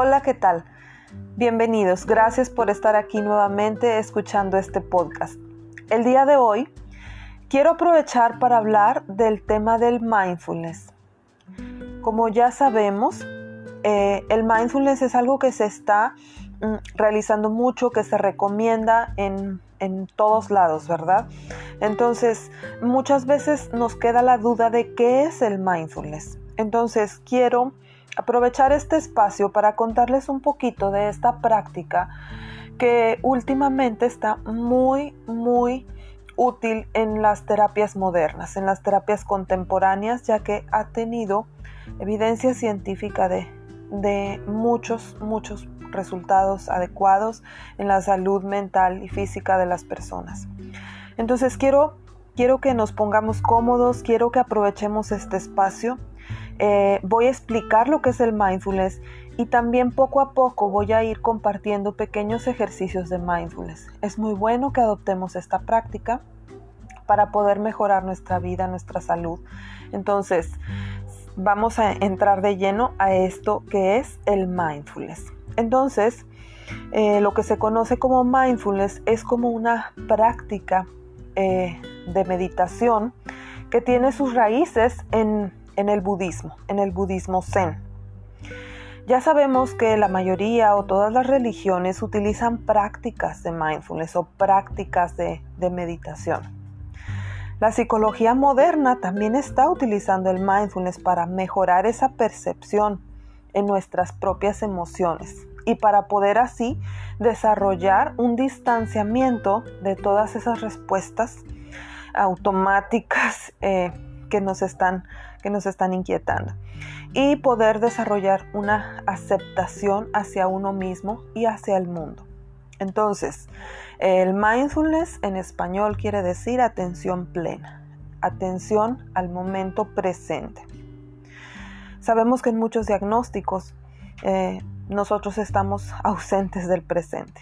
Hola, ¿qué tal? Bienvenidos, gracias por estar aquí nuevamente escuchando este podcast. El día de hoy quiero aprovechar para hablar del tema del mindfulness. Como ya sabemos, eh, el mindfulness es algo que se está mm, realizando mucho, que se recomienda en, en todos lados, ¿verdad? Entonces, muchas veces nos queda la duda de qué es el mindfulness. Entonces, quiero aprovechar este espacio para contarles un poquito de esta práctica que últimamente está muy, muy útil en las terapias modernas, en las terapias contemporáneas, ya que ha tenido evidencia científica de, de muchos, muchos resultados adecuados en la salud mental y física de las personas. Entonces quiero, quiero que nos pongamos cómodos, quiero que aprovechemos este espacio eh, voy a explicar lo que es el mindfulness y también poco a poco voy a ir compartiendo pequeños ejercicios de mindfulness. Es muy bueno que adoptemos esta práctica para poder mejorar nuestra vida, nuestra salud. Entonces, vamos a entrar de lleno a esto que es el mindfulness. Entonces, eh, lo que se conoce como mindfulness es como una práctica eh, de meditación que tiene sus raíces en en el budismo, en el budismo zen. Ya sabemos que la mayoría o todas las religiones utilizan prácticas de mindfulness o prácticas de, meditación. La psicología moderna también está utilizando el mindfulness para mejorar esa percepción en nuestras propias emociones y para poder así desarrollar un distanciamiento de todas esas respuestas automáticas eh, que nos están que nos están inquietando y poder desarrollar una aceptación hacia uno mismo y hacia el mundo. Entonces, el mindfulness en español quiere decir atención plena, atención al momento presente. Sabemos que en muchos diagnósticos eh, nosotros estamos ausentes del presente.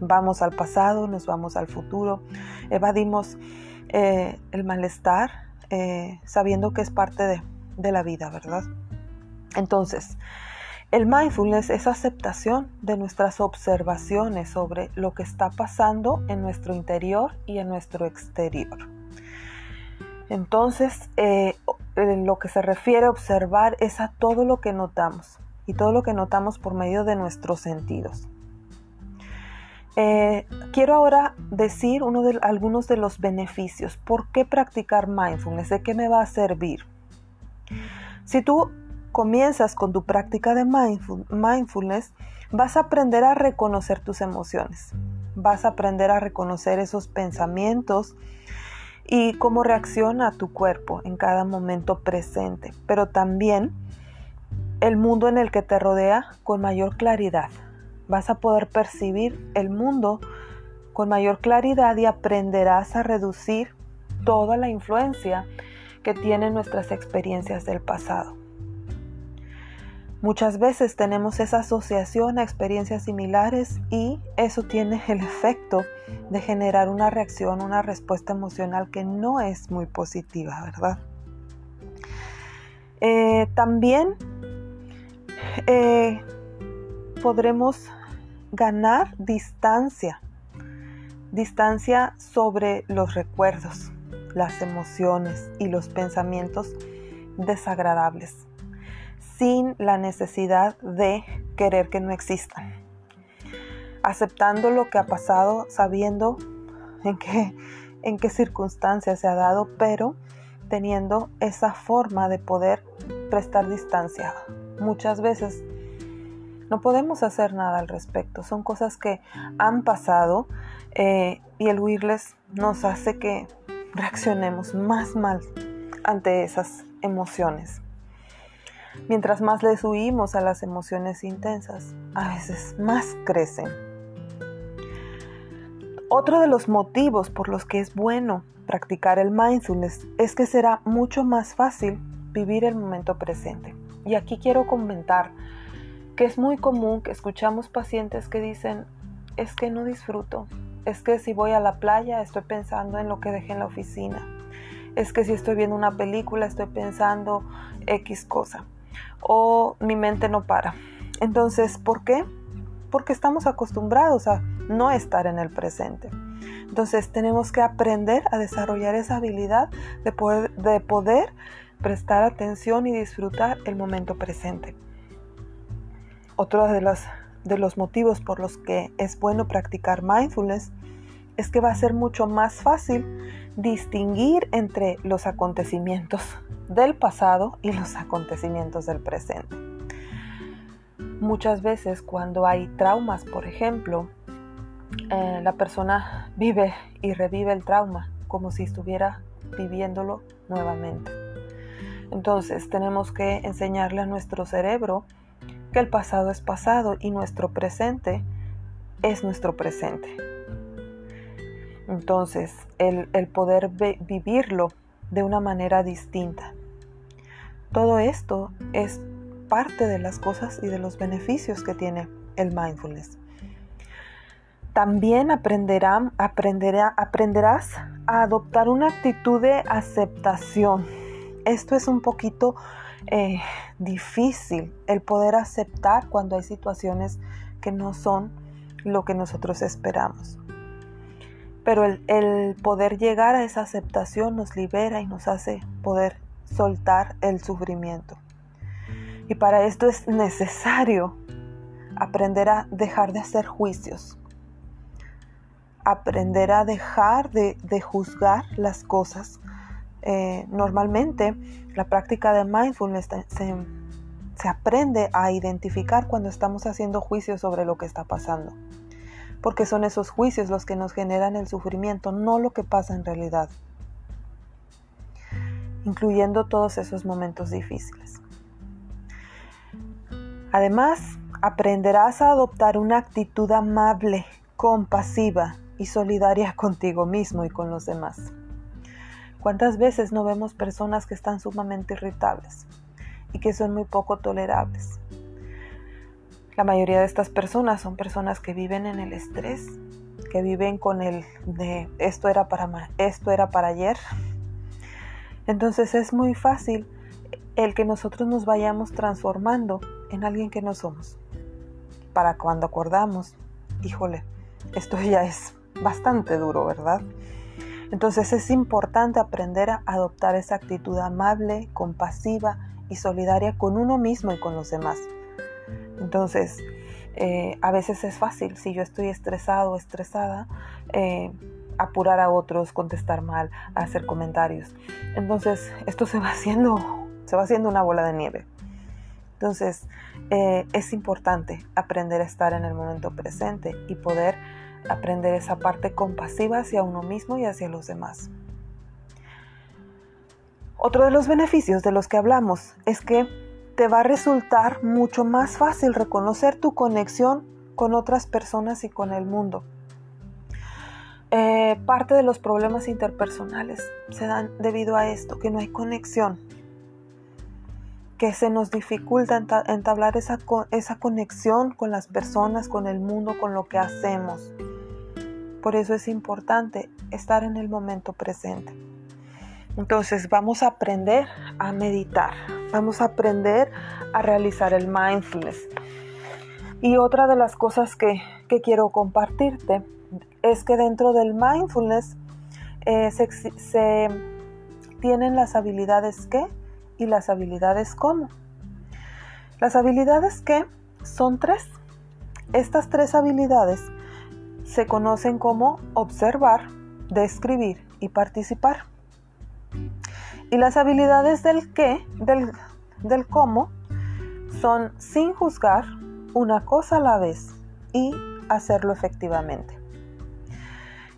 vamos al pasado, nos vamos al futuro, evadimos eh, el malestar, eh, sabiendo que es parte de, de la vida, ¿verdad? Entonces, el mindfulness es aceptación de nuestras observaciones sobre lo que está pasando en nuestro interior y en nuestro exterior. Entonces, eh, lo que se refiere a observar es a todo lo que notamos y todo lo que notamos por medio de nuestros sentidos. Eh, quiero ahora decir uno de, algunos de los beneficios. ¿Por qué practicar mindfulness? ¿De qué me va a servir? Si tú comienzas con tu práctica de mindfulness, vas a aprender a reconocer tus emociones. Vas a aprender a reconocer esos pensamientos y cómo reacciona tu cuerpo en cada momento presente, pero también el mundo en el que te rodea con mayor claridad vas a poder percibir el mundo con mayor claridad y aprenderás a reducir toda la influencia que tienen nuestras experiencias del pasado. Muchas veces tenemos esa asociación a experiencias similares y eso tiene el efecto de generar una reacción, una respuesta emocional que no es muy positiva, ¿verdad? Eh, también eh, podremos ganar distancia, distancia sobre los recuerdos, las emociones y los pensamientos desagradables, sin la necesidad de querer que no existan, aceptando lo que ha pasado, sabiendo en qué, en qué circunstancias se ha dado, pero teniendo esa forma de poder prestar distancia. Muchas veces no podemos hacer nada al respecto. Son cosas que han pasado eh, y el huirles nos hace que reaccionemos más mal ante esas emociones. Mientras más les huimos a las emociones intensas, a veces más crecen. Otro de los motivos por los que es bueno practicar el mindfulness es que será mucho más fácil vivir el momento presente. Y aquí quiero comentar que es muy común que escuchamos pacientes que dicen, es que no disfruto, es que si voy a la playa estoy pensando en lo que dejé en la oficina, es que si estoy viendo una película estoy pensando X cosa, o mi mente no para. Entonces, ¿por qué? Porque estamos acostumbrados a no estar en el presente. Entonces tenemos que aprender a desarrollar esa habilidad de poder, de poder prestar atención y disfrutar el momento presente. Otro de los, de los motivos por los que es bueno practicar mindfulness es que va a ser mucho más fácil distinguir entre los acontecimientos del pasado y los acontecimientos del presente. Muchas veces cuando hay traumas, por ejemplo, eh, la persona vive y revive el trauma como si estuviera viviéndolo nuevamente. Entonces tenemos que enseñarle a nuestro cerebro que el pasado es pasado y nuestro presente es nuestro presente. Entonces, el, poder vivirlo de una manera distinta. Todo esto es parte de las cosas y de los beneficios que tiene el mindfulness. También aprenderá, aprenderás a adoptar una actitud de aceptación. Esto es un poquito eh, difícil, el poder aceptar cuando hay situaciones que no son lo que nosotros esperamos. Pero el, el poder llegar a esa aceptación nos libera y nos hace poder soltar el sufrimiento. Y para esto es necesario aprender a dejar de hacer juicios, aprender a dejar de, juzgar las cosas. Eh, normalmente la práctica de mindfulness se, se aprende a identificar cuando estamos haciendo juicios sobre lo que está pasando porque son esos juicios los que nos generan el sufrimiento, no lo que pasa en realidad, incluyendo todos esos momentos difíciles. Además, aprenderás a adoptar una actitud amable, compasiva y solidaria contigo mismo y con los demás. ¿Cuántas veces no vemos personas que están sumamente irritables y que son muy poco tolerables? La mayoría de estas personas son personas que viven en el estrés, que viven con el de esto era para esto era para ayer. Entonces es muy fácil el que nosotros nos vayamos transformando en alguien que no somos. Para cuando acordamos, híjole, esto ya es bastante duro, ¿verdad? Entonces es importante aprender a adoptar esa actitud amable, compasiva y solidaria con uno mismo y con los demás. Entonces, eh, a veces es fácil, si yo estoy estresado o estresada, eh, apurar a otros, contestar mal, hacer comentarios. Entonces, esto se va haciendo, se va haciendo una bola de nieve. Entonces, eh, es importante aprender a estar en el momento presente y poder aprender esa parte compasiva hacia uno mismo y hacia los demás. Otro de los beneficios de los que hablamos es que te va a resultar mucho más fácil reconocer tu conexión con otras personas y con el mundo. Eh, parte de los problemas interpersonales se dan debido a esto, que no hay conexión, que se nos dificulta entablar esa, esa conexión con las personas, con el mundo, con lo que hacemos. Por eso es importante estar en el momento presente. Entonces vamos a aprender a meditar, vamos a aprender a realizar el mindfulness. Y otra de las cosas que, quiero compartirte es que dentro del mindfulness eh, se, tienen las habilidades que y las habilidades cómo. Las habilidades que son tres. Estas tres habilidades se conocen como observar, describir y participar. Y las habilidades del qué, del, del cómo, son sin juzgar una cosa a la vez y hacerlo efectivamente.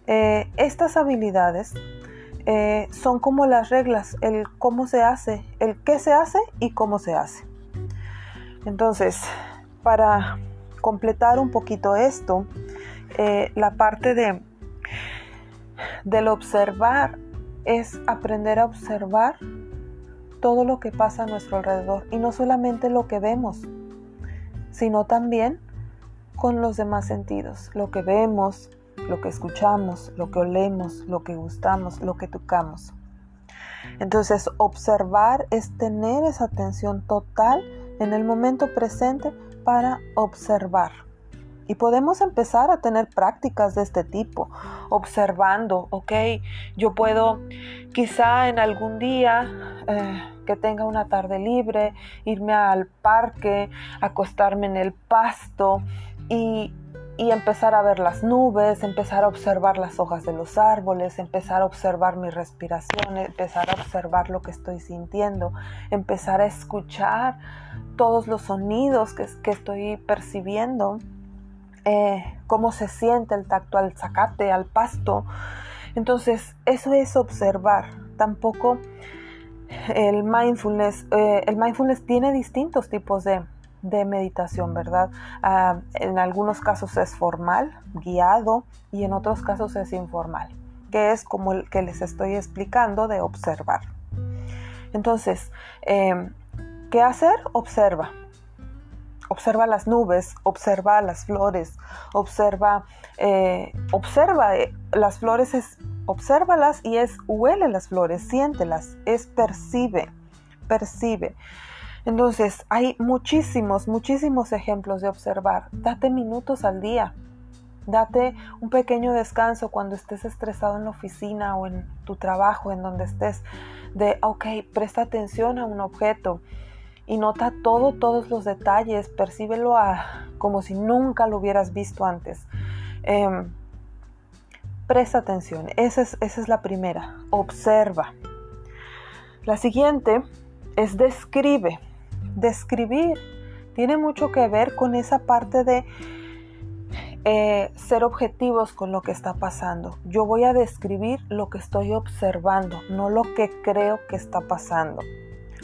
Eh, estas habilidades eh, son como las reglas, el cómo se hace, el qué se hace y cómo se hace. Entonces, para completar un poquito esto, eh, la parte de del observar es aprender a observar todo lo que pasa a nuestro alrededor y no solamente lo que vemos, sino también con los demás sentidos, lo que vemos, lo que escuchamos, lo que olemos, lo que gustamos, lo que tocamos. Entonces, observar es tener esa atención total en el momento presente para observar. Y podemos empezar a tener prácticas de este tipo, observando, ok, yo puedo quizá en algún día eh, que tenga una tarde libre, irme al parque, acostarme en el pasto y, y empezar a ver las nubes, empezar a observar las hojas de los árboles, empezar a observar mi respiración, empezar a observar lo que estoy sintiendo, empezar a escuchar todos los sonidos que, estoy percibiendo eh, cómo se siente el tacto al zacate, al pasto. Entonces, eso es observar. Tampoco el mindfulness, eh, el mindfulness tiene distintos tipos de, meditación, ¿verdad? Ah, en algunos casos es formal, guiado, y en otros casos es informal, que es como el que les estoy explicando de observar. Entonces, eh, ¿qué hacer? Observa observa las nubes, observa las flores, observa, eh, observa eh, las flores, es, obsérvalas y es huele las flores, siéntelas, es percibe, percibe. Entonces, hay muchísimos, muchísimos ejemplos de observar. Date minutos al día. Date un pequeño descanso cuando estés estresado en la oficina o en tu trabajo, en donde estés, de, ok, presta atención a un objeto, y nota todo, todos los detalles, percíbelo como si nunca lo hubieras visto antes. Em, presta atención, esa es, esa es la primera, observa. La siguiente es describe. Describir tiene mucho que ver con esa parte de eh, ser objetivos con lo que está pasando. Yo voy a describir lo que estoy observando, no lo que creo que está pasando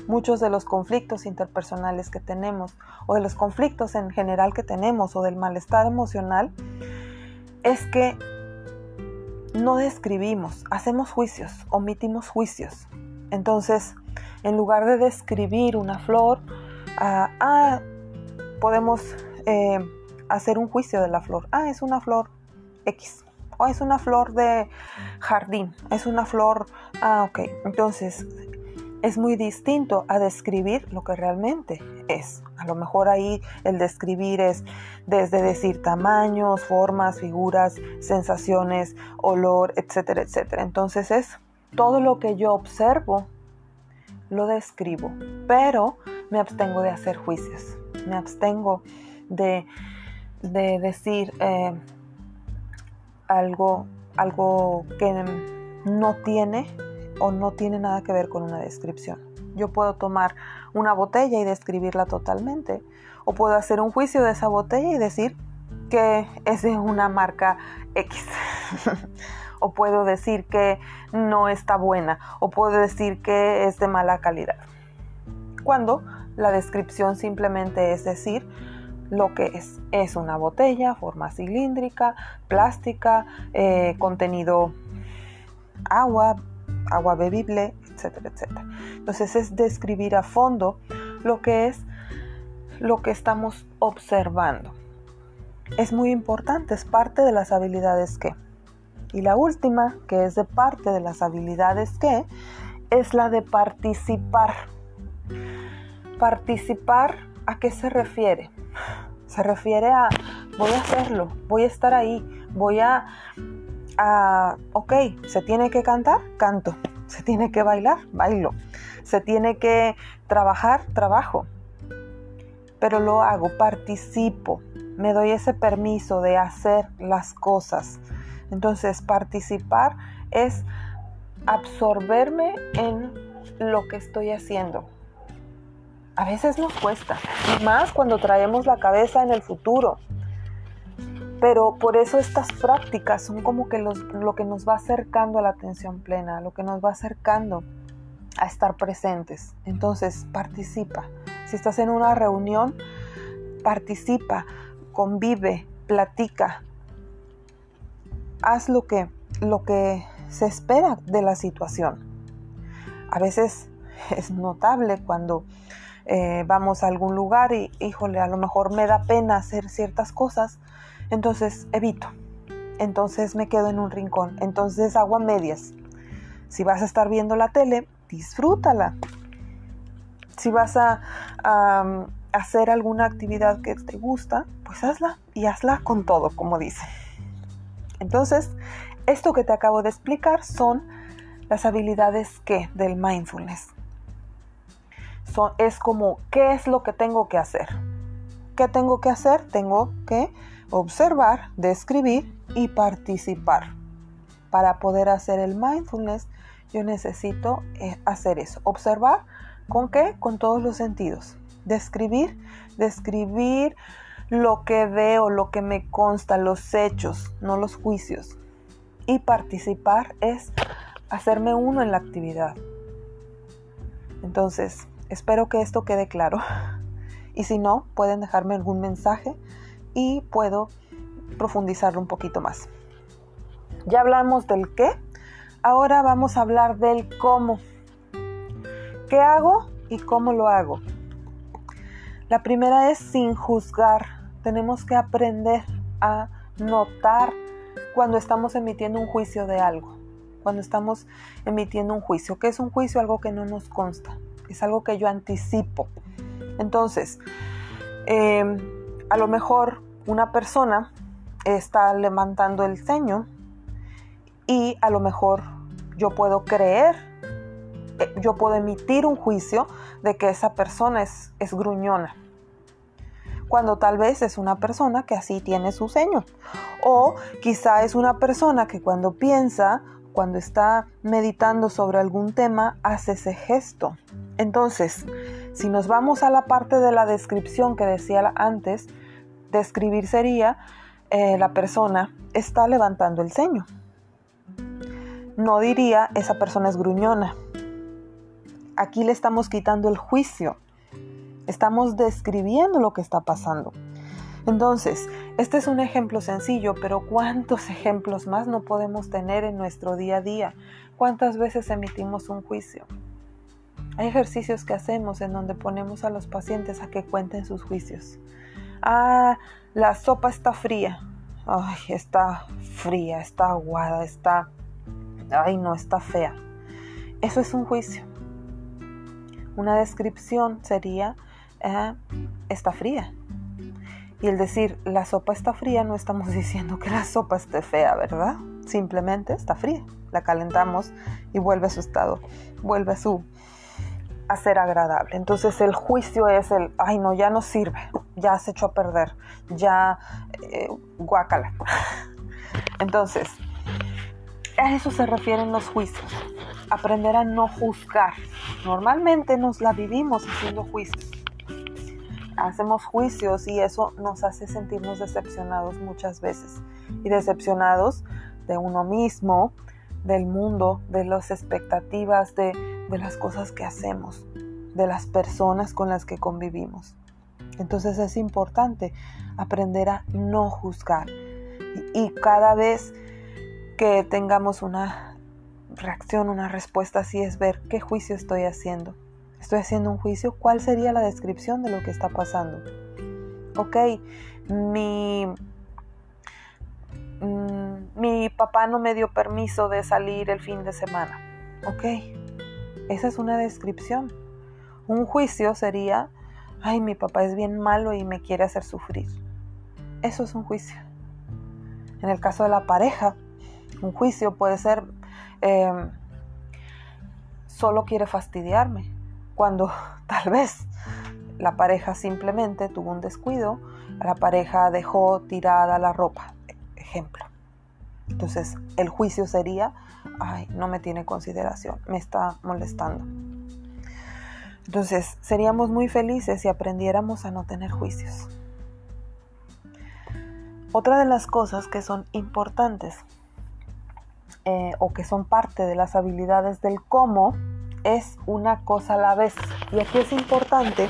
muchos de los conflictos interpersonales que tenemos o de los conflictos en general que tenemos o del malestar emocional es que no describimos, hacemos juicios, omitimos juicios. Entonces, en lugar de describir una flor, ah, ah podemos eh, hacer un juicio de la flor. Ah, es una flor X. O es una flor de jardín. Es una flor... Ah, ok. Entonces, es muy distinto a describir lo que realmente es. A lo mejor ahí el describir es desde decir tamaños, formas, figuras, sensaciones, olor, etcétera, etcétera. Entonces es todo lo que yo observo, lo describo, pero me abstengo de hacer juicios, me abstengo de, decir eh, algo, algo que no tiene o no tiene nada que ver con una descripción. Yo puedo tomar una botella y describirla totalmente, o puedo hacer un juicio de esa botella y decir que es de una marca X. o puedo decir que no está buena, o puedo decir que es de mala calidad. Cuando la descripción simplemente es decir lo que es. Es una botella, forma cilíndrica, plástica, eh, contenido agua, agua bebible, etcétera, etcétera. Entonces es describir a fondo lo que es lo que estamos observando. Es muy importante, es parte de las habilidades que. Y la última, que es de parte de las habilidades que, es la de participar. Participar, ¿a qué se refiere? Se refiere a voy a hacerlo, voy a estar ahí, voy a ok, se tiene que cantar, canto, se tiene que bailar, bailo, se tiene que trabajar, trabajo, pero lo hago, participo, me doy ese permiso de hacer las cosas. Entonces, participar es absorberme en lo que estoy haciendo. A veces nos cuesta, más cuando traemos la cabeza en el futuro. Pero por eso estas prácticas son como que lo que nos va acercando a la atención plena, lo que nos va acercando a estar presentes. Entonces, participa. Si estás en una reunión, participa, convive, platica. Haz lo que, lo que se espera de la situación. A veces es notable cuando eh, vamos a algún lugar y, híjole, a lo mejor me da pena hacer ciertas cosas, entonces evito. Entonces me quedo en un rincón. Entonces hago a medias. Si vas a estar viendo la tele, disfrútala. Si vas a, hacer alguna actividad que te gusta, pues hazla y hazla con todo, como dice. Entonces, esto que te acabo de explicar son las habilidades que del mindfulness. Es como, ¿qué es lo que tengo que hacer? ¿Qué tengo que hacer? Tengo que observar, describir y participar. Para poder hacer el mindfulness, yo necesito eh, hacer eso. Observar, ¿con qué? Con todos los sentidos. Describir, describir lo que veo, lo que me consta, los hechos, no los juicios. Y participar es hacerme uno en la actividad. Entonces, espero que esto quede claro. Y si no, pueden dejarme algún mensaje y puedo profundizarlo un poquito más. Ya hablamos del qué, ahora vamos a hablar del cómo. ¿Qué hago y cómo lo hago? La primera es sin juzgar. Tenemos que aprender a notar cuando estamos emitiendo un juicio de algo. Cuando estamos emitiendo un juicio. ¿Qué es un juicio? Algo que no nos consta. Es algo que yo anticipo. Entonces, em, a lo mejor una persona está levantando el ceño y a lo mejor yo puedo creer, eh, yo puedo emitir un juicio de que esa persona es, es gruñona. Cuando tal vez es una persona que así tiene su ceño. O quizá es una persona que cuando piensa, cuando está meditando sobre algún tema, hace ese gesto. Entonces, si nos vamos a la parte de la descripción que decía antes, describir sería eh, la persona está levantando el ceño. No diría esa persona es gruñona. Aquí le estamos quitando el juicio. Estamos describiendo lo que está pasando. Entonces, este es un ejemplo sencillo, pero ¿cuántos ejemplos más no podemos tener en nuestro día a día? ¿Cuántas veces emitimos un juicio? Hay ejercicios que hacemos en donde ponemos a los pacientes a que cuenten sus juicios. Ah, la sopa está fría. Ay, está fría, está aguada, está... Ay, no, está fea. Eso es un juicio. Una descripción sería eh, está fría. Y el decir la sopa está fría no estamos diciendo que la sopa esté fea, ¿verdad? Simplemente está fría. La calentamos y vuelve a su estado, vuelve a su ser agradable. Entonces el juicio es el, ay no, ya no sirve, ya se echó a perder, ya eh, guácala. Entonces, a eso se refieren los juicios. Aprender a no juzgar. Normalmente nos la vivimos haciendo juicios hacemos juicios y eso nos hace sentirnos decepcionados muchas veces. Y decepcionados de uno mismo, del mundo, de las expectativas, de, las cosas que hacemos, de las personas con las que convivimos. Entonces es importante aprender a no juzgar. Y, y cada vez que tengamos una reacción, una respuesta así, es ver qué juicio estoy haciendo estoy haciendo un juicio, ¿cuál sería la descripción de lo que está pasando? Ok, mi, mm, mi papá no me dio permiso de salir el fin de semana. Ok, esa es una descripción. Un juicio sería, ay, mi papá es bien malo y me quiere hacer sufrir. Eso es un juicio. En el caso de la pareja, un juicio puede ser, em, solo quiere fastidiarme cuando tal vez la pareja simplemente tuvo un descuido, la pareja dejó tirada la ropa, ejemplo. Entonces el juicio sería, ay, no me tiene consideración, me está molestando. Entonces seríamos muy felices si aprendiéramos a no tener juicios. Otra de las cosas que son importantes eh, o que son parte de las habilidades del cómo es una cosa a la vez. Y aquí es importante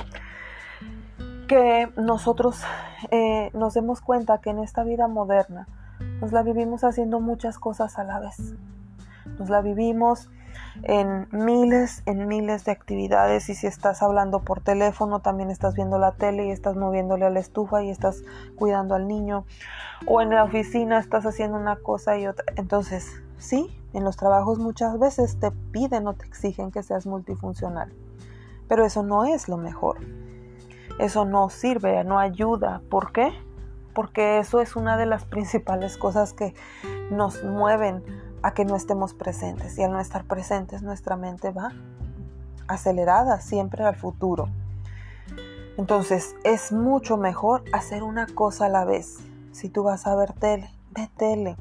que nosotros eh, nos demos cuenta que en esta vida moderna nos la vivimos haciendo muchas cosas a la vez. Nos la vivimos en miles, en miles de actividades y si estás hablando por teléfono, también estás viendo la tele y estás moviéndole a la estufa y estás cuidando al niño o en la oficina estás haciendo una cosa y otra. Entonces, sí, en los trabajos muchas veces te piden o te exigen que seas multifuncional, pero eso no es lo mejor. Eso no sirve, no ayuda. ¿Por qué? Porque eso es una de las principales cosas que nos mueven a que no estemos presentes. Y al no estar presentes, nuestra mente va acelerada siempre al futuro. Entonces es mucho mejor hacer una cosa a la vez. Si tú vas a ver tele, ve tele.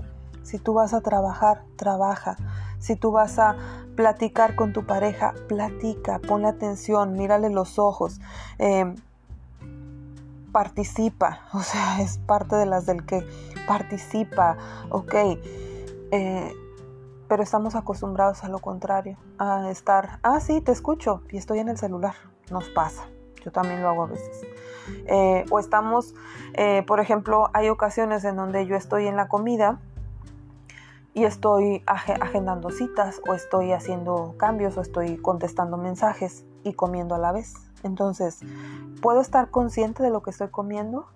Si tú vas a trabajar, trabaja. Si tú vas a platicar con tu pareja, platica, ponle atención, mírale los ojos, eh, participa, o sea, es parte de las del que participa, ok. Eh, pero estamos acostumbrados a lo contrario, a estar, ah, sí, te escucho y estoy en el celular, nos pasa, yo también lo hago a veces. Eh, o estamos, eh, por ejemplo, hay ocasiones en donde yo estoy en la comida y estoy agendando citas o estoy haciendo cambios o estoy contestando mensajes y comiendo a la vez. Entonces, ¿puedo estar consciente de lo que estoy comiendo?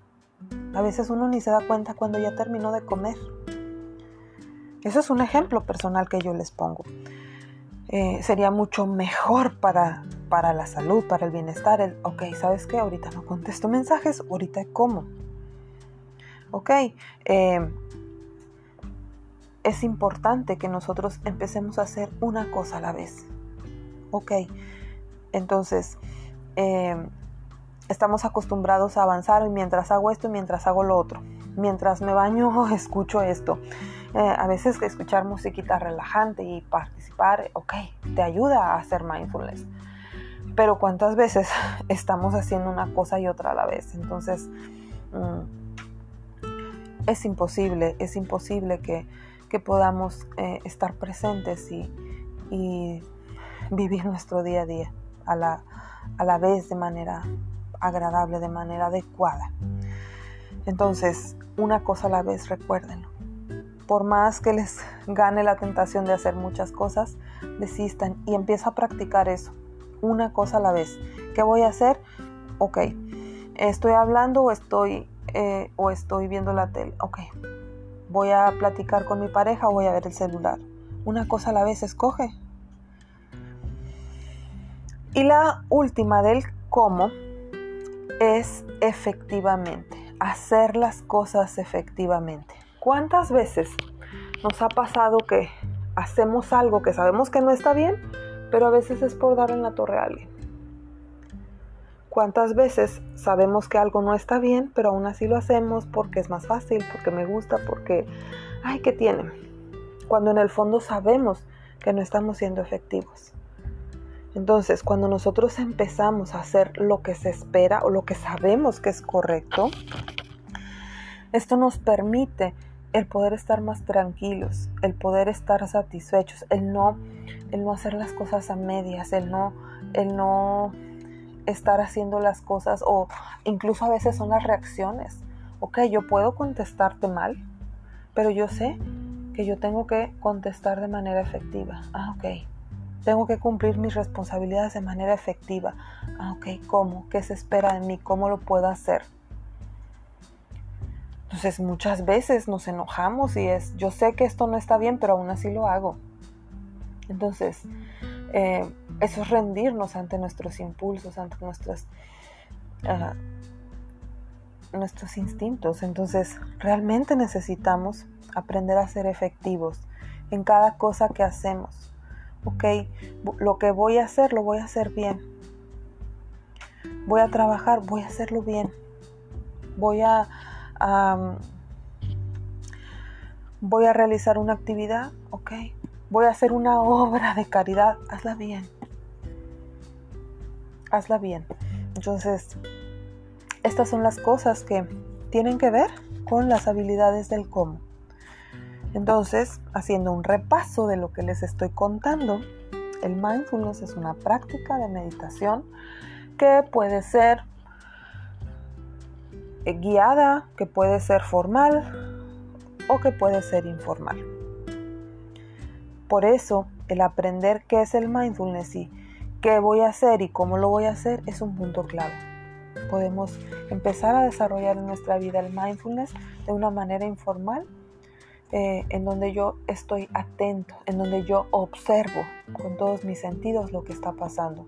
A veces uno ni se da cuenta cuando ya terminó de comer. Eso es un ejemplo personal que yo les pongo. Eh, sería mucho mejor para, para la salud, para el bienestar. El, ok, ¿sabes qué? Ahorita no contesto mensajes, ahorita como. Ok, eh, es importante que nosotros empecemos a hacer una cosa a la vez. Ok, entonces eh, estamos acostumbrados a avanzar y mientras hago esto y mientras hago lo otro. Mientras me baño, escucho esto. Eh, a veces escuchar musiquita relajante y participar, ok, te ayuda a hacer mindfulness. Pero cuántas veces estamos haciendo una cosa y otra a la vez. Entonces, mm, es imposible, es imposible que, podamos eh, estar presentes y, vivir nuestro día a día a la, a la vez de manera agradable, de manera adecuada. Entonces, una cosa a la vez, recuérdenlo por más que les gane la tentación de hacer muchas cosas, desistan y empieza a practicar eso, una cosa a la vez. ¿Qué voy a hacer? Ok, estoy hablando o estoy, eh, o estoy viendo la tele. Ok, voy a platicar con mi pareja o voy a ver el celular. Una cosa a la vez, escoge. Y la última del cómo es efectivamente, hacer las cosas efectivamente. ¿Cuántas veces nos ha pasado que hacemos algo que sabemos que no está bien, pero a veces es por dar en la torre a alguien? ¿Cuántas veces sabemos que algo no está bien, pero aún así lo hacemos porque es más fácil, porque me gusta, porque, ay, ¿qué tiene? Cuando en el fondo sabemos que no estamos siendo efectivos. Entonces, cuando nosotros empezamos a hacer lo que se espera o lo que sabemos que es correcto, esto nos permite el poder estar más tranquilos, el poder estar satisfechos, el no, el no hacer las cosas a medias, el no, el no estar haciendo las cosas o incluso a veces son las reacciones. Ok, yo puedo contestarte mal, pero yo sé que yo tengo que contestar de manera efectiva. Ah, ok. Tengo que cumplir mis responsabilidades de manera efectiva. Ah, ok. ¿Cómo? ¿Qué se espera de mí? ¿Cómo lo puedo hacer? Entonces muchas veces nos enojamos y es, yo sé que esto no está bien, pero aún así lo hago. Entonces, eh, eso es rendirnos ante nuestros impulsos, ante nuestros, ah, nuestros instintos. Entonces, realmente necesitamos aprender a ser efectivos en cada cosa que hacemos. Ok, lo que voy a hacer, lo voy a hacer bien. Voy a trabajar, voy a hacerlo bien. Voy a voy a realizar una actividad, ok, voy a hacer una obra de caridad, hazla bien, hazla bien. Entonces, estas son las cosas que tienen que ver con las habilidades del cómo. Entonces, haciendo un repaso de lo que les estoy contando, el mindfulness es una práctica de meditación que puede ser eh, guiada, que puede ser formal o que puede ser informal. Por eso, el aprender qué es el mindfulness y qué voy a hacer y cómo lo voy a hacer es un punto clave. Podemos empezar a desarrollar en nuestra vida el mindfulness de una manera informal, eh, en donde yo estoy atento, en donde yo observo con todos mis sentidos lo que está pasando.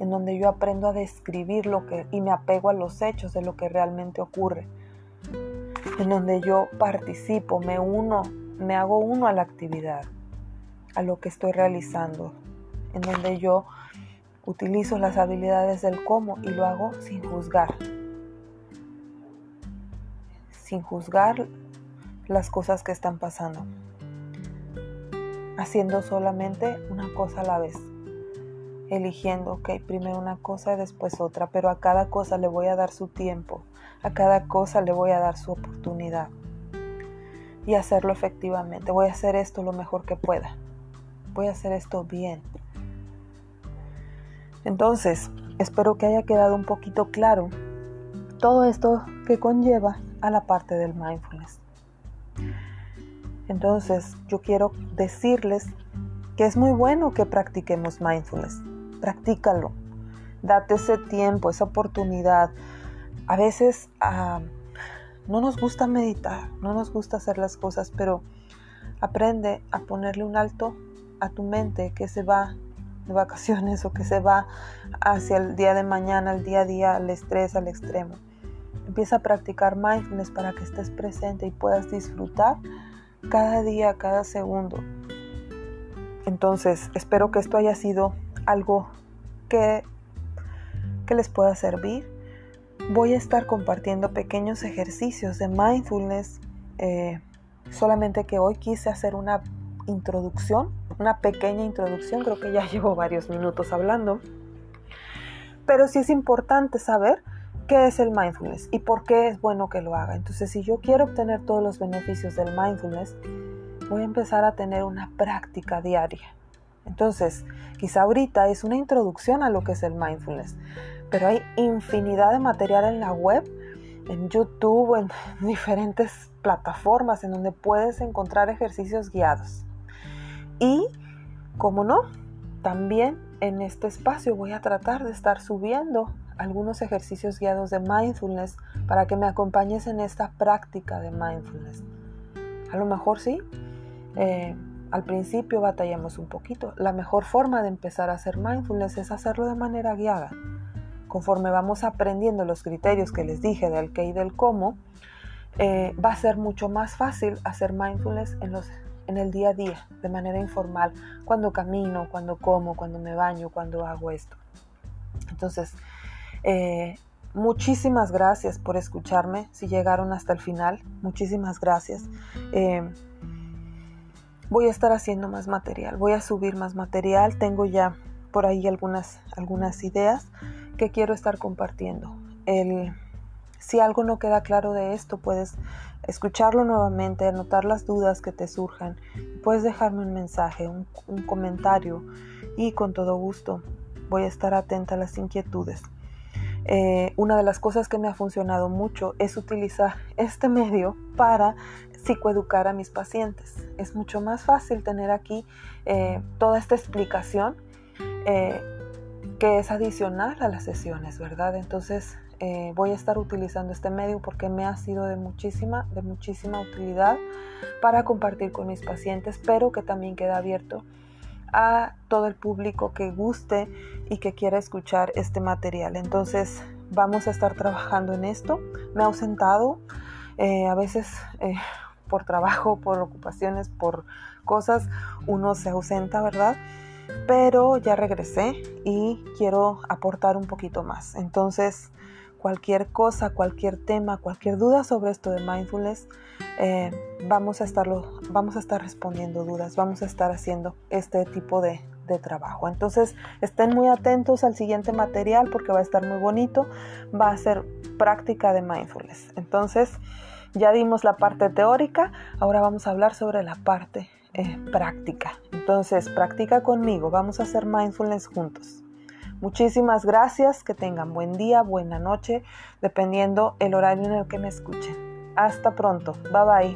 en donde yo aprendo a describir lo que y me apego a los hechos de lo que realmente ocurre, en donde yo participo, me uno, me hago uno a la actividad, a lo que estoy realizando, en donde yo utilizo las habilidades del cómo y lo hago sin juzgar, sin juzgar las cosas que están pasando, haciendo solamente una cosa a la vez eligiendo, ok, primero una cosa y después otra, pero a cada cosa le voy a dar su tiempo, a cada cosa le voy a dar su oportunidad y hacerlo efectivamente. Voy a hacer esto lo mejor que pueda. Voy a hacer esto bien. Entonces, espero que haya quedado un poquito claro todo esto que conlleva a la parte del mindfulness. Entonces, yo quiero decirles que es muy bueno que practiquemos mindfulness practícalo. Date ese tiempo, esa oportunidad. A veces ah, no nos gusta meditar, no nos gusta hacer las cosas, pero aprende a ponerle un alto a tu mente que se va de vacaciones o que se va hacia el día de mañana, el día a día, al estrés, al extremo. Empieza a practicar mindfulness para que estés presente y puedas disfrutar cada día, cada segundo. Entonces, espero que esto haya sido algo que, que les pueda servir. Voy a estar compartiendo pequeños ejercicios de mindfulness, eh, solamente que hoy quise hacer una introducción, una pequeña introducción, creo que ya llevo varios minutos hablando, pero sí es importante saber qué es el mindfulness y por qué es bueno que lo haga. Entonces, si yo quiero obtener todos los beneficios del mindfulness, voy a empezar a tener una práctica diaria. Entonces, quizá ahorita es una introducción a lo que es el mindfulness, pero hay infinidad de material en la web, en YouTube, en diferentes plataformas en donde puedes encontrar ejercicios guiados. Y, como no, también en este espacio voy a tratar de estar subiendo algunos ejercicios guiados de mindfulness para que me acompañes en esta práctica de mindfulness. A lo mejor sí. Eh, al principio batallamos un poquito. La mejor forma de empezar a hacer mindfulness es hacerlo de manera guiada. Conforme vamos aprendiendo los criterios que les dije del qué y del cómo, eh, va a ser mucho más fácil hacer mindfulness en, los, en el día a día, de manera informal, cuando camino, cuando como, cuando me baño, cuando hago esto. Entonces, eh, muchísimas gracias por escucharme, si llegaron hasta el final, muchísimas gracias. Eh, voy a estar haciendo más material, voy a subir más material, tengo ya por ahí algunas, algunas ideas que quiero estar compartiendo. El, si algo no queda claro de esto, puedes escucharlo nuevamente, anotar las dudas que te surjan, puedes dejarme un mensaje, un, comentario y con todo gusto voy a estar atenta a las inquietudes. Eh, una de las cosas que me ha funcionado mucho es utilizar este medio para psicoeducar a mis pacientes. Es mucho más fácil tener aquí eh, toda esta explicación eh, que es adicional a las sesiones, ¿verdad? Entonces voy a estar utilizando este medio porque me ha sido de muchísima, de muchísima utilidad para compartir con mis pacientes, pero que también queda abierto a todo el público que guste y que quiera escuchar este material. Entonces vamos a estar trabajando en esto. Me he ausentado eh, a veces eh, por trabajo, por ocupaciones, por cosas, uno se ausenta, ¿verdad? Pero ya regresé y quiero aportar un poquito más. Entonces, cualquier cosa, cualquier tema, cualquier duda sobre esto de mindfulness, eh, vamos, a estarlo, vamos a estar respondiendo dudas, vamos a estar haciendo este tipo de, trabajo. Entonces estén muy atentos al siguiente material porque va a estar muy bonito, va a ser práctica de mindfulness. Entonces ya dimos la parte teórica, ahora vamos a hablar sobre la parte eh, práctica. Entonces practica conmigo, vamos a hacer mindfulness juntos. Muchísimas gracias, que tengan buen día, buena noche, dependiendo el horario en el que me escuchen. Hasta pronto, bye bye.